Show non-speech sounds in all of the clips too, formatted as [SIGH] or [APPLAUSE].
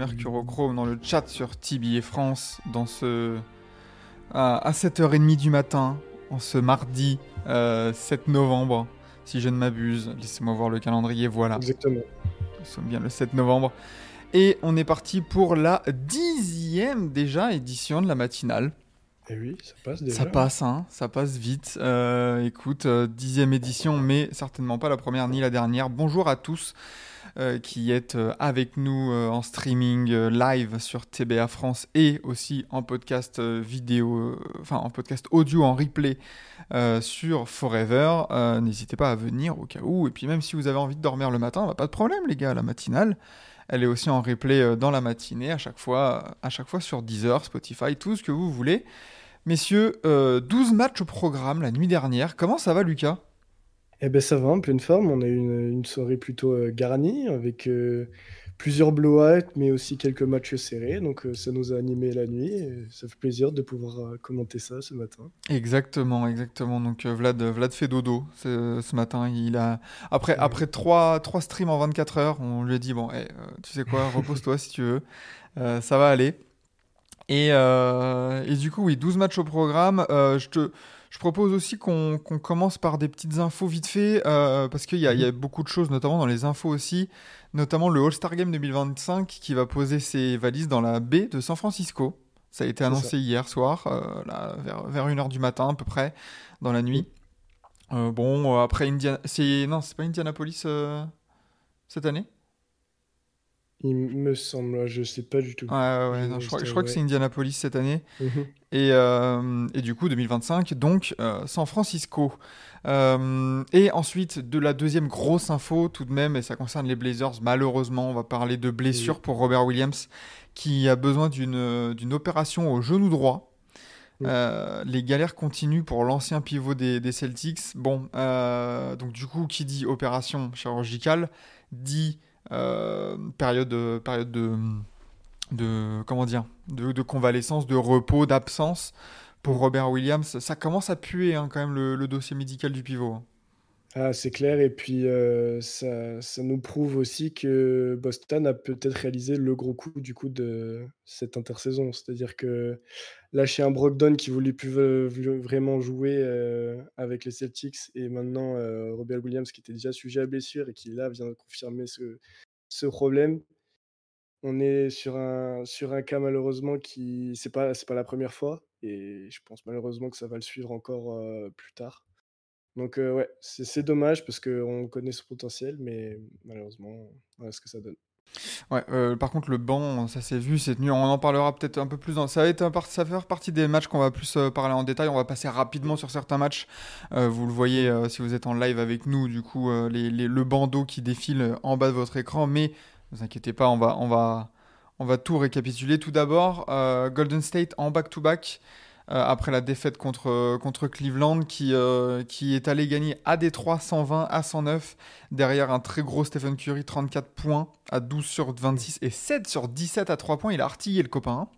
Mercurochrome dans le chat sur Tibi et France, dans ce à, à 7h30 du matin, en ce mardi euh, 7 novembre, si je ne m'abuse. Laissez-moi voir le calendrier, voilà, Exactement. nous sommes bien le 7 novembre. Et on est parti pour la dixième déjà édition de la matinale. Et oui, ça passe déjà. Ça passe, hein, ça passe vite. Euh, écoute, euh, dixième édition, mais certainement pas la première ni la dernière. Bonjour à tous euh, qui êtes euh, avec nous euh, en streaming live sur TBA France et aussi en podcast vidéo, enfin en podcast audio en replay sur Forever. N'hésitez pas à venir au cas où. Et puis même si vous avez envie de dormir le matin, bah, pas de problème les gars, la matinale. Elle est aussi en replay dans la matinée à chaque fois, à chaque fois sur Deezer, Spotify, tout ce que vous voulez. Messieurs, euh, 12 matchs au programme la nuit dernière. Comment ça va, Lucas? Eh ben ça va, en pleine forme. On a eu une, une soirée plutôt euh, garnie avec euh, plusieurs blowouts, mais aussi quelques matchs serrés. Donc euh, ça nous a animé la nuit. Et ça fait plaisir de pouvoir euh, commenter ça ce matin. Exactement, exactement. Donc Vlad, Vlad fait dodo ce, ce matin. Il a après Ouais. après trois, trois streams en 24 heures, on lui a dit bon, eh, tu sais quoi, repose-toi si tu veux, ça va aller. Et, et du coup, oui, 12 matchs au programme. Je te je propose aussi qu'on commence par des petites infos vite fait, euh, parce qu'il y a, y a beaucoup de choses, notamment dans les infos aussi, notamment le All-Star Game 2025 qui va poser ses valises dans la baie de San Francisco. Ça a été annoncé hier soir, euh, là, vers, vers 1h du matin à peu près, dans la nuit. Euh, bon, après Indiana... C'est... Non, c'est pas Indianapolis cette année? Il me semble, je sais pas du tout. Ouais, ouais, ouais, Je- non, je, crois, je je crois que c'est Indianapolis cette année. Mhm. Et, euh, et du coup, 2025, donc euh, San Francisco. Euh, et ensuite, de la deuxième grosse info, tout de même, et ça concerne les Blazers, malheureusement, on va parler de blessure Oui. pour Robert Williams, qui a besoin d'une opération au genou droit. Euh, les galères continuent pour l'ancien pivot des, des Celtics. Bon, euh, donc du coup, qui dit opération chirurgicale, dit euh, période, période de, de comment dire, de, de convalescence, de repos, d'absence pour Robert Williams. Ça commence à puer hein, quand même le, le dossier médical du pivot. hein. Ah, c'est clair. Et puis, euh, ça, ça nous prouve aussi que Boston a peut-être réalisé le gros coup du coup de cette intersaison. C'est-à-dire que lâcher un Brogdon qui voulait plus vraiment jouer euh, avec les Celtics et maintenant euh, Robert Williams qui était déjà sujet à blessure et qui là vient de confirmer ce, problème. On est sur un, cas malheureusement qui c'est pas pas la première fois et je pense malheureusement que ça va le suivre encore euh, plus tard. Donc ouais, c'est dommage parce qu'on connaît son potentiel, mais malheureusement, voilà ce que ça donne. Ouais, euh, par contre, le banc, ça s'est vu, c'est tenu. On en parlera peut-être un peu plus. Dans... Ça va être ça va faire partie des matchs qu'on va plus euh, parler en détail. On va passer rapidement sur certains matchs. Euh, vous le voyez si vous êtes en live avec nous, du coup, le bandeau qui défile en bas de votre écran. Mais ne vous inquiétez pas, on va, on va, on va tout récapituler. Tout d'abord, Golden State en back-to-back. Après la défaite contre, contre Cleveland, qui, euh, qui est allé gagner à Détroit 120 à 109, derrière un très gros Stephen Curry, 34 points à 12 sur 26 et 7 sur 17 à 3 points. Il a artillé le copain. hein.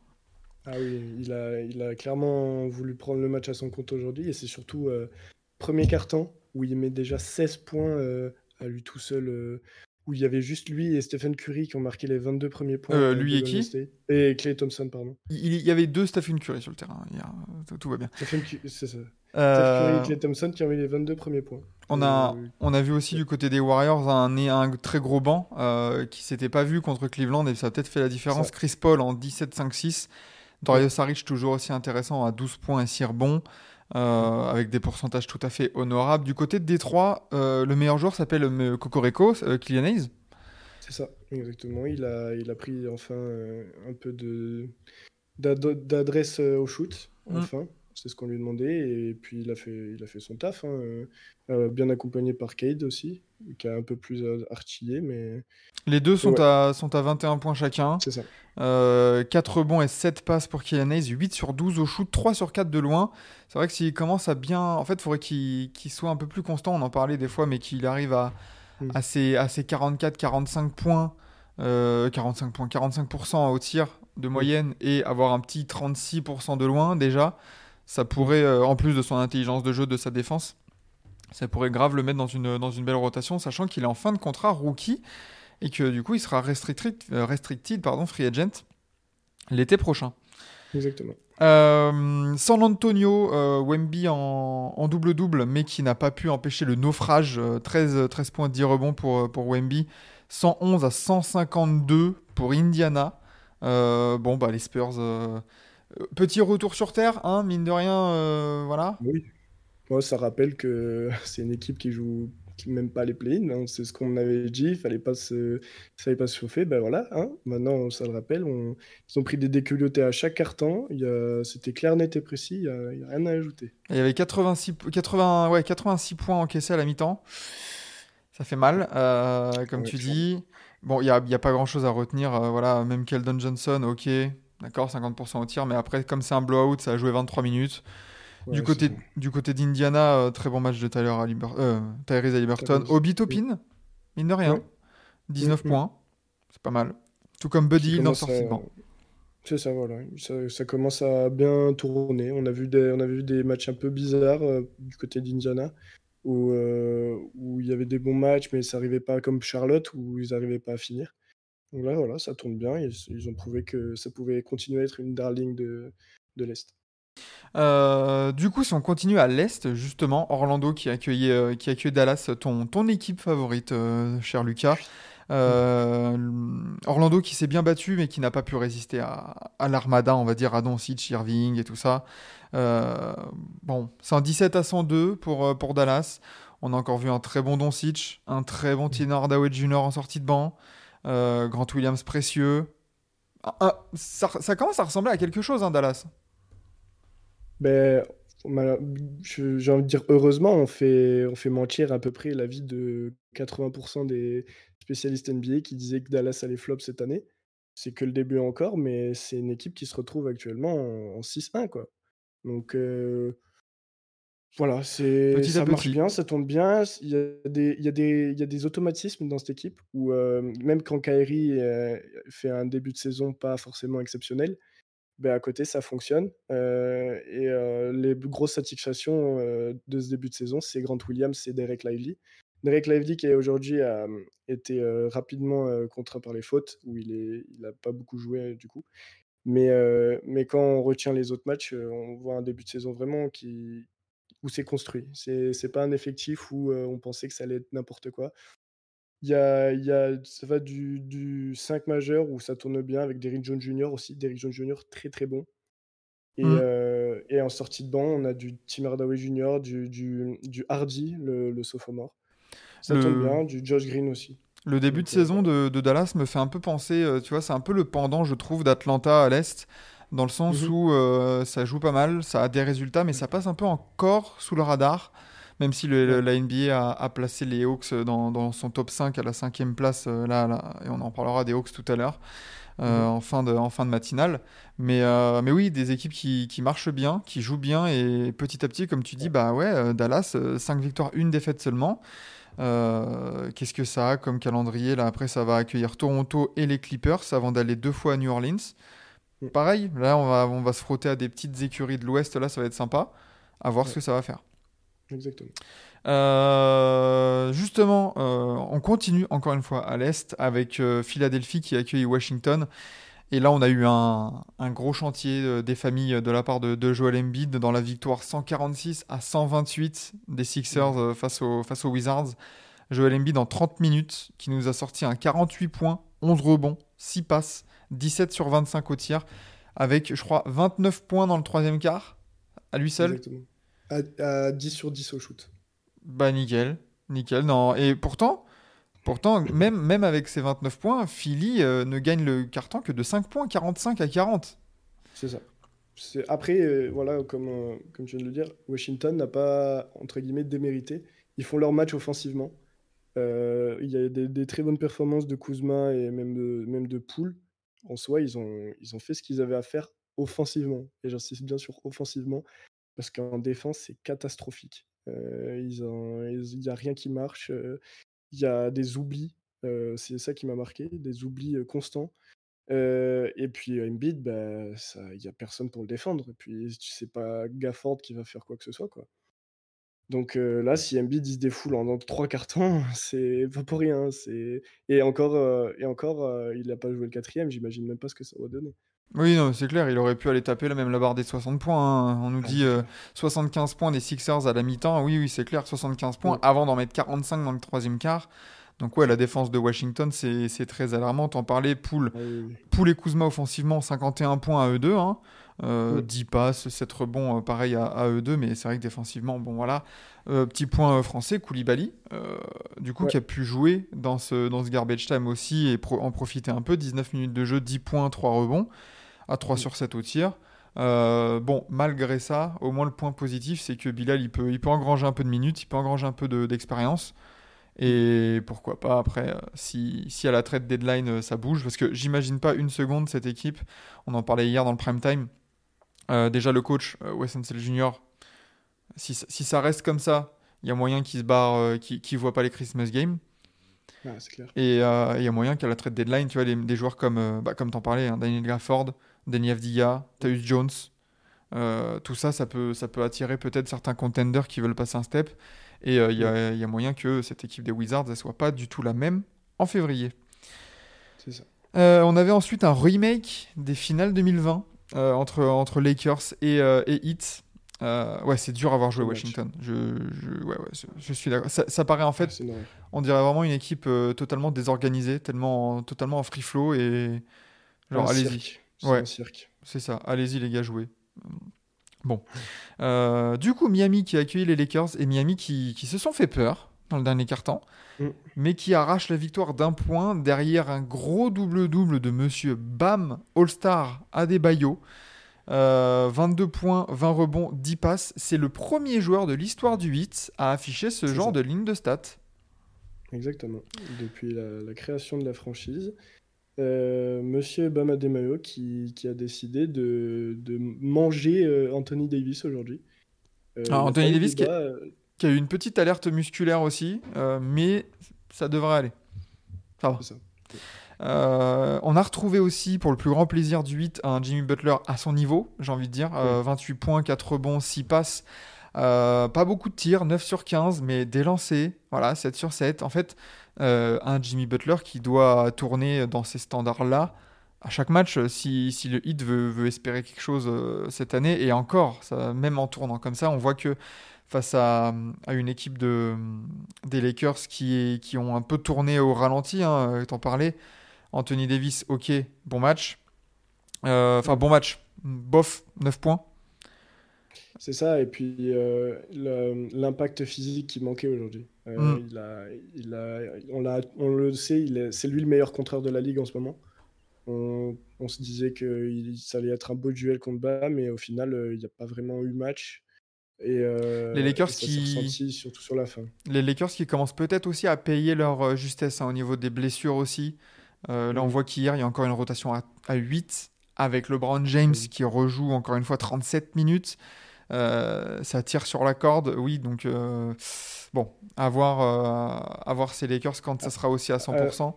Ah oui, il a, il a clairement voulu prendre le match à son compte aujourd'hui et c'est surtout euh, premier carton où il met déjà 16 points euh, à lui tout seul, euh, où il y avait juste lui et Stephen Curry qui ont marqué les 22 premiers points. Euh, euh, lui et qui State. Et Clay Thompson, pardon. Il, y avait deux Stephen Curry sur le terrain. Il y a- tout, tout va bien. Stephen Cu- c'est ça. Euh, Steph Curry et Clay Thompson qui ont mis les 22 premiers points. On a, Euh, on a vu aussi du côté des Warriors un, un très gros banc euh, qui s'était pas vu contre Cleveland et ça a peut-être fait la différence. Ça. Chris Paul en 17-5-6. Dario Saric toujours aussi intéressant à 12 points et 6 rebonds. Euh, avec des pourcentages tout à fait honorables. Du côté de Détroit, euh, le meilleur joueur s'appelle euh, Cocorico, euh, Kylian Hayes. C'est ça, exactement. Il a, il a pris enfin euh, un peu de d'adresse euh, au shoot, Mm. C'est ce qu'on lui demandait. Et puis, il a fait, il a fait son taf. hein, euh, euh, bien accompagné par Cade aussi, qui a un peu plus euh, artillé, mais Les deux sont, Ouais. à, sont à 21 points chacun. c'est ça. Euh, 4 rebonds et 7 passes pour Kylian Hayes, 8 sur 12 au shoot, 3 sur 4 de loin. C'est vrai que s'il commence à bien. En fait, il faudrait qu'il qu'il soit un peu plus constant. On en parlait des fois, mais qu'il arrive à, Mm. à ses, à ses 44-45 points, euh, 45 points, 45% au tir de moyenne et avoir un petit 36% de loin déjà. Ça pourrait, euh, en plus de son intelligence de jeu, de sa défense, ça pourrait grave le mettre dans une, dans une belle rotation, sachant qu'il est en fin de contrat rookie et que du coup il sera restricted, euh, restricted pardon, free agent l'été prochain. Exactement. Euh, San Antonio, euh, Wemby en, double-double, mais qui n'a pas pu empêcher le naufrage. euh, 13, 13 points, 10 rebonds pour, pour Wemby. 111 à 152 pour Indiana. Euh, bon, bah les Spurs. Euh, petit retour sur terre, hein, mine de rien, euh, voilà. Oui. Moi, ça rappelle que [LAUGHS] c'est une équipe qui joue même pas les play-in. hein. C'est ce qu'on avait dit. Il fallait pas se, il fallait pas se chauffer. Ben voilà. hein. Maintenant, ça le rappelle. on- Ils ont pris des déculottés à chaque carton. A... C'était clair, net et précis. Il y a... rien à ajouter. Il y avait 86, 80, ouais, 86 points encaissés à la mi-temps. Ça fait mal, euh, comme Ouais, tu dis. Bon, il n'y a, il y a pas grand-chose à retenir. euh, voilà, même Keldon Johnson, ok, d'accord, 50% au tir. Mais après, comme c'est un blowout, ça a joué 23 minutes. Ouais, du, côté, du côté d'Indiana, euh, très bon match de Tyler Haliburton, euh, Tyrese Haliburton. Obi Toppin, mine de rien, Ouais. 19 Mhm. points. C'est pas mal. Tout comme Buddy Hill dans sortie à-. C'est ça, voilà. Ça, ça commence à bien tourner. On a vu des, on a vu des matchs un peu bizarres euh, du côté d'Indiana, où, euh, où il y avait des bons matchs, mais ça n'arrivait pas comme Charlotte, où ils n'arrivaient pas à finir. Donc là, voilà, ça tourne bien. Ils, ils ont prouvé que ça pouvait continuer à être une darling de, de l'Est. Euh, du coup, si on continue à l'Est, justement, Orlando qui accueillait, euh, qui accueille Dallas, ton, ton équipe favorite, euh, cher Lucas. Euh, Orlando qui s'est bien battu, mais qui n'a pas pu résister à, à l'armada, on va dire, à Doncic, Irving et tout ça. Euh, bon, 117 à 102 pour, pour Dallas. On a encore vu un très bon Doncic, un très bon Tim Hardaway Jr. en sortie de banc, euh, Grant Williams précieux. Ah, ah, ça, ça commence à ressembler à quelque chose, hein, Dallas. Ben, j'ai envie de dire, heureusement, on fait, on fait mentir à peu près l'avis de 80% des spécialistes NBA qui disaient que Dallas allait flop cette année. C'est que le début encore, mais c'est une équipe qui se retrouve actuellement en, en 6-1, quoi. Donc, euh, voilà, c'est, Petit à ça marche petit. bien, ça tourne bien. Il y a des, il y a des, il y a des automatismes dans cette équipe où, euh, même quand Kyrie euh, fait un début de saison pas forcément exceptionnel, ben, à côté, ça fonctionne. Euh, et les grosses satisfactions de ce début de saison, c'est Grant Williams et Derek Lively. Derek Lively qui aujourd'hui a été rapidement contraint par les fautes, où il n'a il a pas beaucoup joué du coup. Mais, mais quand on retient les autres matchs, on voit un début de saison vraiment qui, où c'est construit. C'est c'est pas un effectif où euh, on pensait que ça allait être n'importe quoi. Il y a, il y a, ça va du, du 5 majeur où ça tourne bien avec Derrick Jones Jr. aussi. Derrick Jones Jr. très très bon. Et, Mm. euh, et en sortie de banc, on a du Tim Hardaway Jr., du, du, du Hardy, le, le sophomore. Ça Le- tourne bien, du Josh Green aussi. Le début de Donc, euh, saison de, de Dallas me fait un peu penser, tu vois, c'est un peu le pendant, je trouve, d'Atlanta à l'Est, dans le sens Mhm. où euh, ça joue pas mal, ça a des résultats, mais ça passe un peu encore sous le radar, même si le- le- la NBA a, a placé les Hawks dans, dans son top 5 à la cinquième place, euh, là, là, et on en parlera des Hawks tout à l'heure. euh, Mhm. en, fin de, en fin de matinale. Mais, euh, mais oui, des équipes qui, qui marchent bien, qui jouent bien, et petit à petit, comme tu dis, bah ouais, Dallas, 5 victoires, une défaite seulement. Euh, Qu'est-ce que ça a comme calendrier Là, après, ça va accueillir Toronto et les Clippers avant d'aller deux fois à New Orleans. Pareil, là, on va, on va se frotter à des petites écuries de l'Ouest. Là, ça va être sympa. À voir ce que ça va faire. Exactement. Euh, justement, euh, on continue encore une fois à l'Est avec euh, Philadelphie qui accueille Washington. Et là, on a eu un, un gros chantier des familles de la part de, de Joel Embiid dans la victoire 146 à 128 des Sixers face, aux, face aux Wizards. Joel Embiid en 30 minutes qui nous a sorti un 48 points, 11 rebonds, 6 passes, 17 sur 25 au tir, avec, je crois, 29 points dans le troisième quart, à lui seul. Exactement. À, à 10 sur 10 au shoot. Bah nickel, nickel. Non. Et pourtant, pourtant même, même avec ses 29 points, Philly euh, ne gagne le carton que de 5 points, 45 à 40. C'est ça. Après, euh, voilà, comme, euh, comme tu viens de le dire, Washington n'a pas, entre guillemets, démérité. Ils font leur match offensivement. Euh, il y a des, des très bonnes performances de Kuzma et même de, même de Poole. En soi, ils ont, ils fait ce qu'ils avaient à faire offensivement. Et j'insiste bien sur offensivement, parce qu'en défense, c'est catastrophique. Euh, Il n'y a rien qui marche. euh, Il y a des oublis. euh, c'est ça qui m'a marqué, des oublis constants. Et puis Embiid, bah, il n'y a personne pour le défendre. Et puis tu sais pas Gafford qui va faire quoi que ce soit, quoi. Donc euh, là, si Embiid il se défoule en, trois cartons, [LAUGHS] c'est pas pour rien. C'est et encore euh, et encore, euh, il n'a pas joué le quatrième. J'imagine même pas ce que ça va donner. Oui, non, c'est clair, il aurait pu aller taper là, même la barre des 60 points. hein. On nous Ah, dit c'est euh, clair. 75 points des Sixers à la mi-temps. Oui, oui, c'est clair, 75 points Ouais. avant d'en mettre 45 dans le troisième quart. Donc ouais, la défense de Washington, c'est très alarmant. T'en parlais, Poole, Ah. Poole et Kuzma offensivement, 51 points à eux deux. Hein. Euh, Mm. 10 passes, 7 rebonds, euh, pareil à, à eux deux. Mais c'est vrai que défensivement, bon voilà. Euh, petit point euh, français, Koulibaly, du coup, Ouais. qui a pu jouer dans ce, dans ce garbage time aussi et pro- en profiter un peu. 19 minutes de jeu, 10 points, 3 rebonds, à 3 Mm. sur 7 au tir. Bon, malgré ça, au moins le point positif, c'est que Bilal, il peut, il peut engranger un peu de minutes, il peut engranger un peu de- d'expérience. Et pourquoi pas après, si, si à la trade deadline ça bouge, parce que j'imagine pas une seconde cette équipe, on en parlait hier dans le prime time. Euh, déjà, le coach, euh, Wes Jr., si, ça- si ça reste comme ça, il y a moyen qu'il se barre, euh, qu'il voit pas les Christmas Games. Clair. Et il y a moyen qu'à la trade deadline, tu vois, les- des joueurs comme, bah, comme t'en parlais, hein, Daniel Gafford, Danny Avdia, Tyus Jones, euh, tout ça, ça peut, ça peut attirer peut-être certains contenders qui veulent passer un step. Et euh, il y, a, il y a moyen que cette équipe des Wizards ne soit pas du tout la même en février. Ça. Euh, on avait ensuite un remake des finales 2020 euh, entre, entre Lakers et, euh, et Heat. Euh, ouais, c'est dur à avoir joué. Washington. Je, je, ouais, ouais, je, je suis d'accord. Ça, ça paraît en fait on dirait vraiment une équipe euh, totalement désorganisée, tellement, totalement en free flow et genre allez-y, Ouais. c'est ça, allez-y les gars jouez. Bon, Euh, du coup Miami qui a accueilli les Lakers et Miami qui, qui se sont fait peur dans le dernier quart-temps, Mm. mais qui arrache la victoire d'un point derrière un gros double-double de Monsieur Bam All-Star Adebayo. Euh, 22 points, 20 rebonds, 10 passes. C'est le premier joueur de l'histoire du 8 à afficher ce genre ça. de ligne de stats. Exactement. Depuis la, la création de la franchise, euh, Monsieur Bam Adebayo qui, qui a décidé de, de manger euh, Anthony Davis aujourd'hui. Euh, Ah, Anthony Davis de qui qui a eu une petite alerte musculaire aussi, euh, mais ça devrait aller. Ça va. c'est ça. Euh, on a retrouvé aussi, pour le plus grand plaisir du 8, un Jimmy Butler à son niveau, j'ai envie de dire. Euh, 28 points, 4 rebonds, 6 passes. Euh, pas beaucoup de tirs, 9 sur 15, mais des lancers, voilà, 7 sur 7. En fait, euh, un Jimmy Butler qui doit tourner dans ces standards-là à chaque match euh, si, si le Heat veut, veut espérer quelque chose euh, cette année. Et encore, ça, même en tournant comme ça, on voit que face à, à une équipe de, des Lakers qui, ont un peu tourné au ralenti, hein, t'en parlais. Anthony Davis, ok, bon match. Euh, Enfin, bon match, bof, 9 points. C'est ça, et puis euh, l'impact physique qui manquait aujourd'hui. Euh, Mm. il a, il a, on, l'a- on le sait, c'est lui le meilleur contreur de la ligue en ce moment. On, on se disait que il- ça allait être un beau duel contre Bam, mais au final, il n'y a pas vraiment eu match. Et, euh, Les Lakers et ça s'est qui- ressenti surtout sur la fin. Les Lakers qui commencent peut-être aussi à payer leur euh, justesse hein, au niveau des blessures aussi. Euh, là, on voit qu'hier, il y a encore une rotation à, à 8 avec LeBron James qui rejoue encore une fois 37 minutes. Euh, ça tire sur la corde, oui. Donc, bon, à voir, à voir ces Lakers quand ça sera aussi à 100%.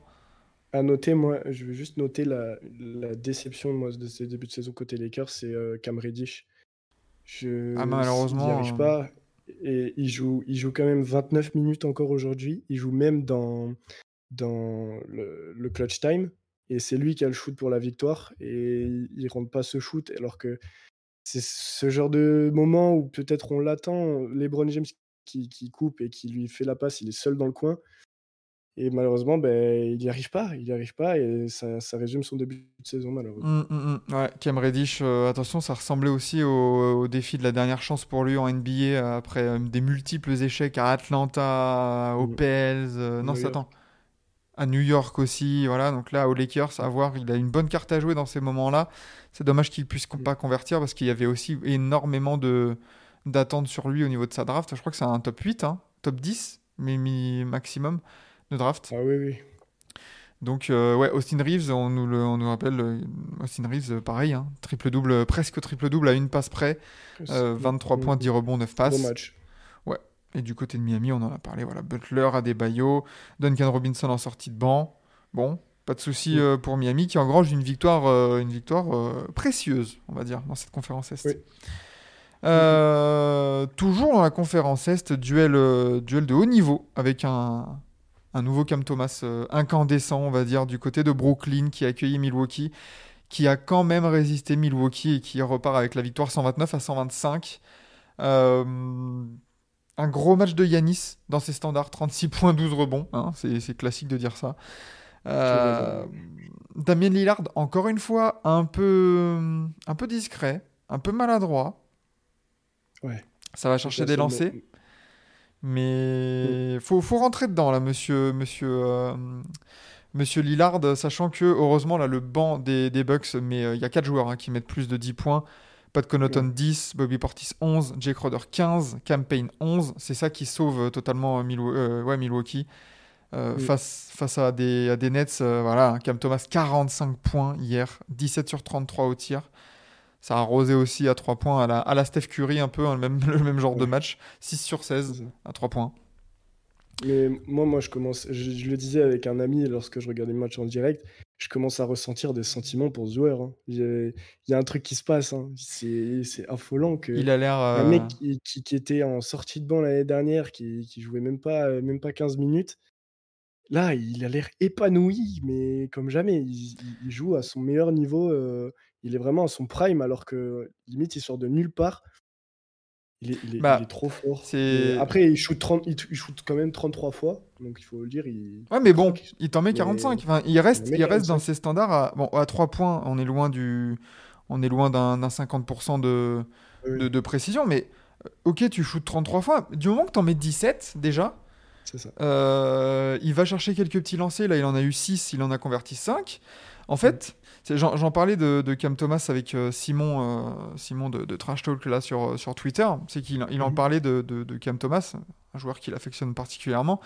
À noter, moi, je veux juste noter la, la déception moi, de ces débuts de saison côté Lakers, c'est Cam Reddish. Je, Ah, malheureusement, n'y arrive euh, pas. Et il joue, il joue quand même 29 minutes encore aujourd'hui. Il joue même dans, dans le, le clutch time. Et c'est lui qui a le shoot pour la victoire. Et il ne rentre pas ce shoot. Alors que c'est ce genre de moment où peut-être on l'attend. LeBron James qui, qui coupe et qui lui fait la passe, il est seul dans le coin. Et malheureusement, ben, il n'y arrive pas. Il n'y arrive pas. Et ça, ça résume son début de saison, malheureusement. Mm, mm, mm. Ouais, Cam Reddish, euh, attention, ça ressemblait aussi au, au défi de la dernière chance pour lui en NBA euh, après euh, des multiples échecs à Atlanta, aux Mm. Pels. euh, non, York. attends. à New York aussi. Voilà, donc là, aux Lakers, à voir, il a une bonne carte à jouer dans ces moments-là. C'est dommage qu'il puisse Mm. pas convertir parce qu'il y avait aussi énormément de d'attentes sur lui au niveau de sa draft. Je crois que c'est un top 8, hein, top 10, mais maximum de draft. Ah oui, oui. Donc, euh, ouais, Austin Reeves, on nous, le- on nous rappelle, euh, Austin Reeves, euh, pareil, hein, triple-double, presque triple-double à une passe près, euh, 23 Mm. points, 10 rebonds, 9 passes. Gros match. Et du côté de Miami, on en a parlé, voilà, Butler, Adebayo, Duncan Robinson en sortie de banc. Bon, pas de souci euh, pour Miami qui engrange une victoire, une victoire précieuse, on va dire, dans cette conférence Est. Oui. Euh, toujours dans la conférence Est, duel, duel de haut niveau avec un, un nouveau Cam Thomas euh, incandescent, on va dire, du côté de Brooklyn qui a accueilli Milwaukee, qui a quand même résisté Milwaukee et qui repart avec la victoire 129 à 125. Euh, un gros match de Yanis dans ses standards, 36 points, 12 rebonds. hein, c'est classique de dire ça. Euh, Damien Lillard, encore une fois, un peu, un peu discret, un peu maladroit. Ouais. Ça va chercher des lancers. Mais faut, faut rentrer dedans, là, monsieur, monsieur, euh, monsieur Lillard, sachant que, heureusement, là, le banc des, des Bucks, mais euh, il y a 4 joueurs hein, qui mettent plus de 10 points. Pat Connaughton 10, Bobby Portis 11, Jake Crowder 15, Campaign 11. C'est ça qui sauve euh, totalement euh, ouais, Milwaukee. Euh, Oui. face, face à, des, à des Nets, euh, voilà, hein, Cam Thomas 45 points hier, 17 sur 33 au tir. Ça a arrosé aussi à 3 points à la, à la Steph Curry, un peu hein, le, même, [LAUGHS] le même genre de match. 6 sur 16 C'est ça. à 3 points. Mais moi, moi, je commence, je, je le disais avec un ami lorsque je regardais le match en direct, je commence à ressentir des sentiments pour ce joueur. hein. Il y a un truc qui se passe. hein. C'est c'est affolant que Il a l'air. un euh, mec qui, qui- qui était en sortie de banc l'année dernière, qui, qui jouait même pas, euh, même pas 15 minutes, là, il a l'air épanoui, mais comme jamais. Il joue à son meilleur niveau. euh, il est vraiment à son prime, alors que limite, il sort de nulle part. Il est, il est- Bah, il est trop fort. après, il shoot, 30, il, il shoot quand même 33 fois, donc il faut le dire. Il... Ouais, mais bon, il t'en met Mais- 45. Enfin, il reste, Il reste dans 45. ses standards. À, bon, à 3 points, on est loin du, on est loin d'un d'un 50% de, Oui, de, de précision. Mais euh, ok, tu shootes 33 fois. Du moment que t'en mets 17 déjà, ça. euh, il va chercher quelques petits lancers. Là, il en a eu 6, il en a converti 5. En fait, j'en parlais de, de Cam Thomas avec euh, Simon, euh, Simon de, de Trash Talk là sur, euh, sur Twitter. C'est qu'il il en Mhm. parlait de, Cam Thomas, un joueur qu'il affectionne particulièrement.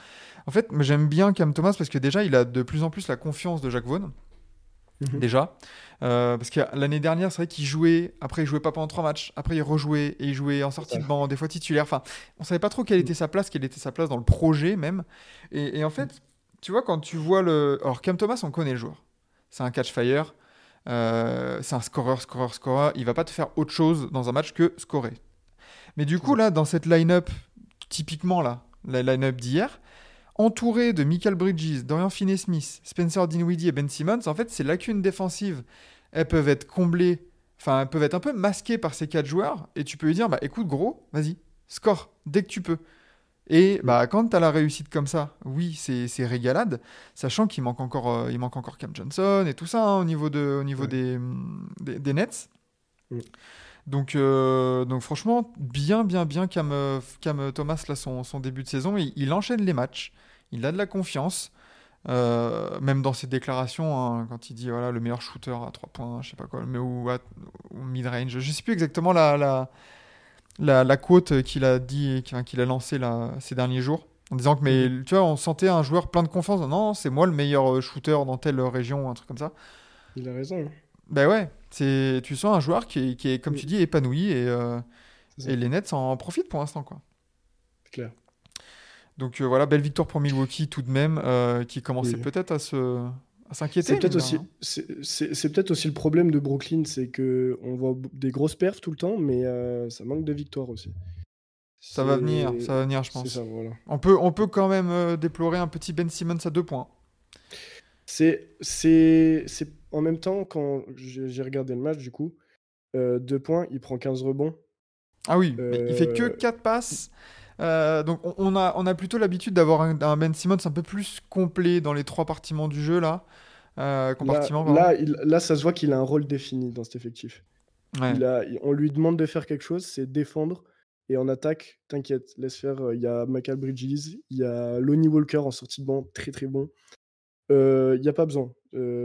En fait, j'aime bien Cam Thomas parce que déjà, il a de plus en plus la confiance de Jacques Vaughan. Mhm. Déjà. Euh, parce que l'année dernière, c'est vrai qu'il jouait, après il jouait pas pendant trois matchs, après il rejouait et il jouait en sortie de banc, des fois titulaire. Enfin, on savait pas trop quelle était sa place, quelle était sa place dans le projet même. Et, et en fait, tu vois, quand tu vois le. Alors, Cam Thomas, on connaît le joueur. C'est un catch fire. euh, c'est un scoreur, scoreur, scoreur. Il va pas te faire autre chose dans un match que scorer. Mais du coup, là, dans cette line-up, typiquement là, la line-up d'hier, entouré de Michael Bridges, Dorian Finney-Smith, Spencer Dinwiddie et Ben Simmons, en fait, ces lacunes défensives, elles peuvent être comblées, enfin, elles peuvent être un peu masquées par ces quatre joueurs, et tu peux lui dire, bah écoute, gros, vas-y, score, dès que tu peux. Et bah, quand tu as la réussite comme ça, oui, c'est régalade, sachant qu'il manque, encore, euh, il manque encore Cam Johnson et tout ça hein, au niveau, de, au niveau Ouais. des, des, des Nets. Mm. Donc, euh, donc franchement, bien, bien, bien Cam, euh, Cam Thomas, là, son, son début de saison, il, il enchaîne les matchs, il a de la confiance, euh, même dans ses déclarations, hein, quand il dit voilà, le meilleur shooter à 3 points, je sais pas quoi, mais ou, à- ou mid-range, je sais plus exactement la, la, la, la quote qu'il a dit, qu'il a lancé là, ces derniers jours, en disant que mais, tu vois, on sentait un joueur plein de confiance, non, c'est moi le meilleur euh, shooter dans telle région, un truc comme ça. Il a raison. hein. Ben ouais, c'est, tu sens un joueur qui est, qui est comme Oui. tu dis, épanoui et, euh, et les Nets en profitent pour l'instant. quoi. C'est clair. Donc euh, voilà, belle victoire pour Milwaukee tout de même, euh, qui commençait Oui. peut-être à, se, s'inquiéter. C'est peut-être aussi, rien. c'est- c'est c'est peut-être aussi le problème de Brooklyn, c'est que on voit des grosses perfs tout le temps, mais euh, ça manque de victoires aussi. Ça va venir, ça va venir, je pense. ça, voilà. On peut, on peut quand même euh, déplorer un petit Ben Simmons à deux points. C'est, c'est, c'est en même temps quand j'ai regardé le match du coup, euh, deux points, il prend 15 rebonds. Ah oui, mais il fait que Euh, 4 passes. Euh, donc on, a, on a plutôt l'habitude d'avoir un, un Ben Simmons un peu plus complet dans les trois compartiments du jeu là. Euh, Là, compartiments, pardon. là, il- là, ça se voit qu'il a un rôle défini dans cet effectif. Ouais. Il a, il- on lui demande de faire quelque chose, c'est défendre. Et en attaque, t'inquiète, laisse faire. euh, Il y a Michael Bridges, il y a Lonnie Walker en sortie de banc, très très bon. Il y a pas besoin.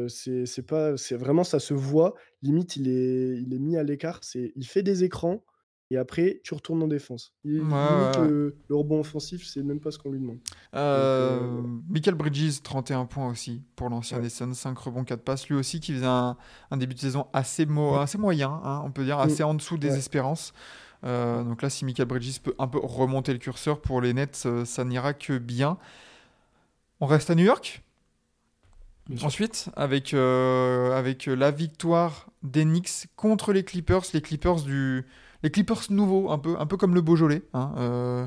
C'est c'est pas c'est vraiment ça se voit. Limite, il est il est mis à l'écart. C'est il fait des écrans et après tu retournes en défense. Ouais, ouais, le le rebond offensif, c'est même pas ce qu'on lui demande. Euh, euh, voilà. Michael Bridges, 31 points aussi pour l'ancien Ouais. des Suns, 5 rebonds, 4 passes. Lui aussi qui faisait un, un début de saison assez, mo- Ouais. assez moyen, hein, on peut dire, assez en dessous des espérances. Euh, donc là, si Michael Bridges peut un peu remonter le curseur pour les Nets, euh, ça n'ira que bien. On reste à New York. Ensuite, avec, euh, avec la victoire des Knicks contre les Clippers, les Clippers du, les Clippers nouveaux, un peu, un peu comme le Beaujolais. hein, euh,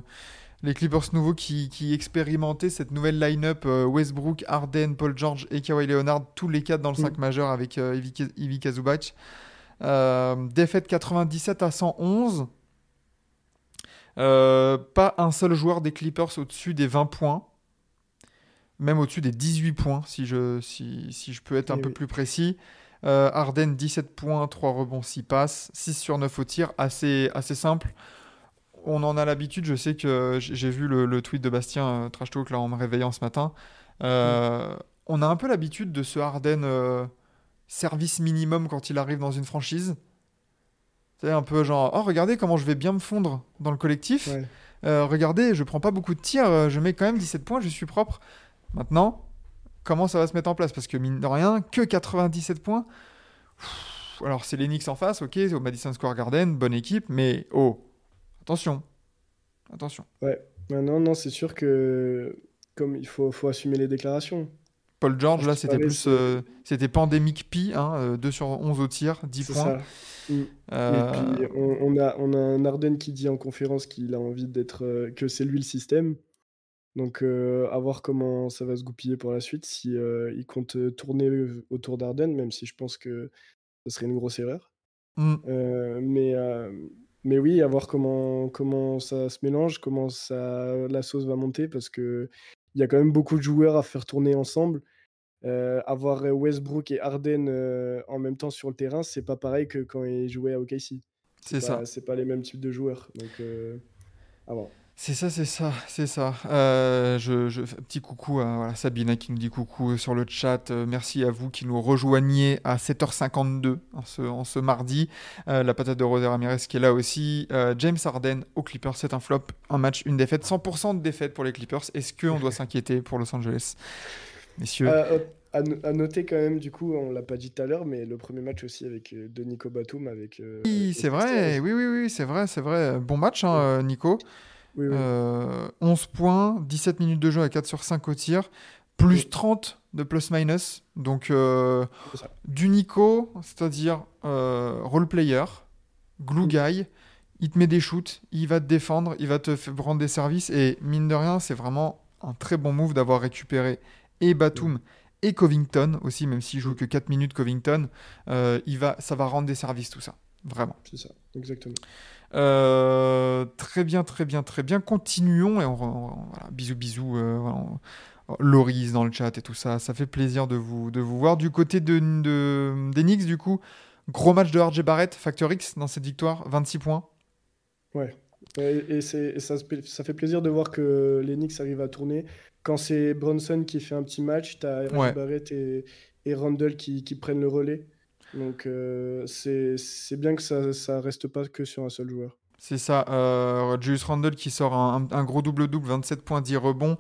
les Clippers nouveaux qui, qui expérimentaient cette nouvelle line-up euh, Westbrook, Harden, Paul George et Kawhi Leonard, tous les quatre dans le Mm. 5 majeur avec euh, Ivica Ivica Zubac. Euh, défaite 97 à 111. Euh, pas un seul joueur des Clippers au-dessus des 20 points. Même au-dessus des 18 points, si je, si, si je peux être un peu plus précis. Euh, Harden, 17 points, 3 rebonds, 6 passes, 6 sur 9 au tir. Assez, assez simple. On en a l'habitude. Je sais que j'ai vu le, le tweet de Bastien euh, Trash Talk là, en me réveillant ce matin. Euh, On a un peu l'habitude de ce Harden euh, service minimum quand il arrive dans une franchise. C'est un peu genre, oh regardez comment je vais bien me fondre dans le collectif. Ouais. Euh, regardez, je prends pas beaucoup de tirs, je mets quand même 17 points, je suis propre. Maintenant, comment ça va se mettre en place Parce que mine de rien, que 97 points. Pff, Alors c'est les Knicks en face, ok, c'est au Madison Square Garden, bonne équipe, mais oh, attention, attention. Ouais. Non, non, c'est sûr que comme il faut, faut assumer les déclarations. Paul George, là, c'était plus, euh, c'était pandémique pi, hein, euh, 2 sur 11 au tir, 10 C'est points. ça. Mm. Euh, Et puis on, on a, on a un Arden qui dit en conférence qu'il a envie d'être, que c'est lui le système. Donc euh, à voir comment ça va se goupiller pour la suite, si euh, il compte euh, tourner autour d'Arden, même si je pense que ce serait une grosse erreur. hmm, Euh, mais, mais oui, à voir comment, comment ça se mélange, comment ça, la sauce va monter, parce que il y a quand même beaucoup de joueurs à faire tourner ensemble. Avoir Westbrook et Harden euh, en même temps sur le terrain, c'est pas pareil que quand ils jouaient à OKC. c'est ça. C'est pas les mêmes types de joueurs. Donc, à voir. C'est ça, c'est ça, c'est ça. Euh, je, je- petit coucou à voilà, Sabina qui nous dit coucou sur le chat. Euh, merci à vous qui nous rejoignez à 7h52 en ce, en ce mardi. Euh, la patate de Rosé Ramirez qui est là aussi. James Harden aux Clippers, c'est un flop, un match, une défaite, 100% de défaite pour les Clippers. Est-ce qu'on doit [LAUGHS] s'inquiéter pour Los Angeles Messieurs, à, no- à noter quand même, du coup, on l'a pas dit tout à l'heure, mais le premier match aussi avec de Nico Batum avec. oui, c'est vrai, oui, oui, oui, c'est vrai, c'est vrai. Bon match, hein, Nico. Oui, oui. Euh, 11 points, 17 minutes de jeu à 4 sur 5 au tir, plus Oui. 30 de plus-minus. Donc, euh, du Nico, c'est-à-dire euh, role player, glue Mm. guy, il te met des shoots, il va te défendre, il va te rendre des services. Et mine de rien, c'est vraiment un très bon move d'avoir récupéré et Batum et Covington aussi, même s'il joue que 4 minutes Covington. euh, il va, ça va rendre des services tout ça. Vraiment. C'est ça, exactement. Euh, très bien, très bien, très bien. Continuons et on, on- voilà, bisous, bisous. euh, voilà, on- Loris dans le chat et tout ça. Ça fait plaisir de vous, de vous voir. Du côté de, de, du coup, gros match de RJ Barrett, Factor X dans cette victoire, 26 points. Ouais. Et, c'est- et ça, fait plaisir de voir que les Knicks arrivent à tourner. Quand c'est Bronson qui fait un petit match, tu as Ouais. Barrett et, et Randall qui, qui prennent le relais. Donc euh, c'est bien que ça, ça reste pas que sur un seul joueur. C'est ça. Euh, Julius Randle qui sort un, un gros double-double, 27 points, 10 rebonds,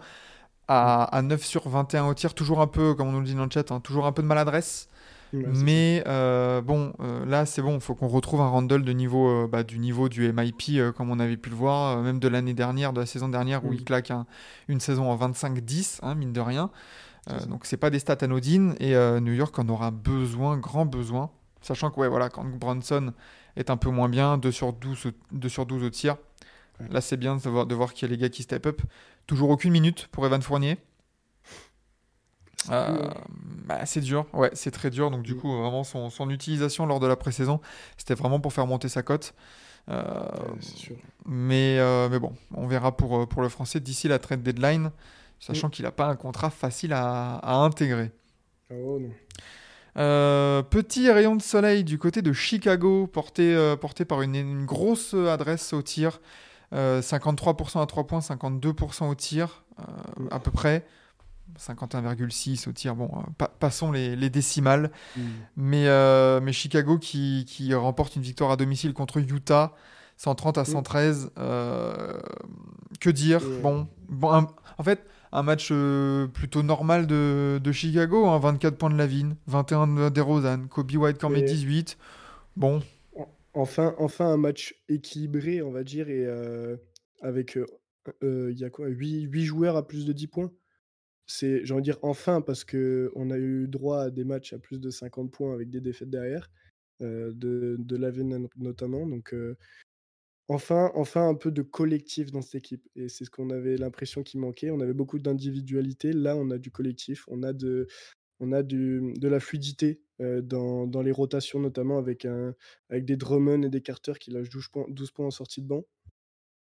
à, à 9 sur 21 au tir. Toujours un peu, comme on nous le dit dans le chat, hein, toujours un peu de maladresse. Ouais, Mais euh, bon, euh, là c'est bon, il faut qu'on retrouve un Randall de niveau, euh, bah, du niveau du MIP comme on avait pu le voir, même de l'année dernière, de la saison dernière où Mm. il claque un- une saison en 25-10, hein, mine de rien. Euh, C'est donc c'est pas des stats anodines et euh, New York en aura besoin, grand besoin. Sachant que ouais, voilà, quand Bronson est un peu moins bien, 2 sur 12, au- 2 sur 12 au tir, Ouais. là c'est bien de voir, de voir qu'il y a les gars qui step up. Toujours aucune minute pour Evan Fournier. Euh, Ouais. bah, c'est dur, ouais, c'est très dur. Donc, du Mm. coup, vraiment, son, son utilisation lors de la pré-saison, c'était vraiment pour faire monter sa cote. Euh, Ouais, c'est mais, euh, mais bon, on verra pour, euh, pour le français d'ici la trade deadline, sachant qu'il n'a pas un contrat facile à, à intégrer. Oh non. Euh, petit rayon de soleil du côté de Chicago, porté, euh, porté par une, une grosse adresse au tir. Euh, 53% à 3 points, 52% au tir, euh, à peu près. 51,6 au tir. Bon, euh, pa- passons les, les décimales. Mm. Mais, euh, mais Chicago qui, qui remporte une victoire à domicile contre Utah, 130 à Mm. 113. euh, que dire? Bon, bon un- en fait, un match euh, plutôt normal de, de Chicago. hein, 24 points de Lavine, 21 de DeRozan, Kobe White met Et- 18. Bon, Enfin, enfin un match équilibré, on va dire, et euh, avec, euh, il y a quoi, 8, joueurs à plus de 10 points. C'est, j'ai envie de dire enfin, parce que on a eu droit à des matchs à plus de 50 points avec des défaites derrière, euh, de, de Lavine notamment. Donc, euh, enfin, enfin un peu de collectif dans cette équipe. Et c'est ce qu'on avait l'impression qu'il manquait. On avait beaucoup d'individualité. Là, on a du collectif. On a de, on a de la fluidité dans, dans les rotations, notamment avec, un, avec des Drummond et des Carter qui lâchent 12 points, 12 points en sortie de banc.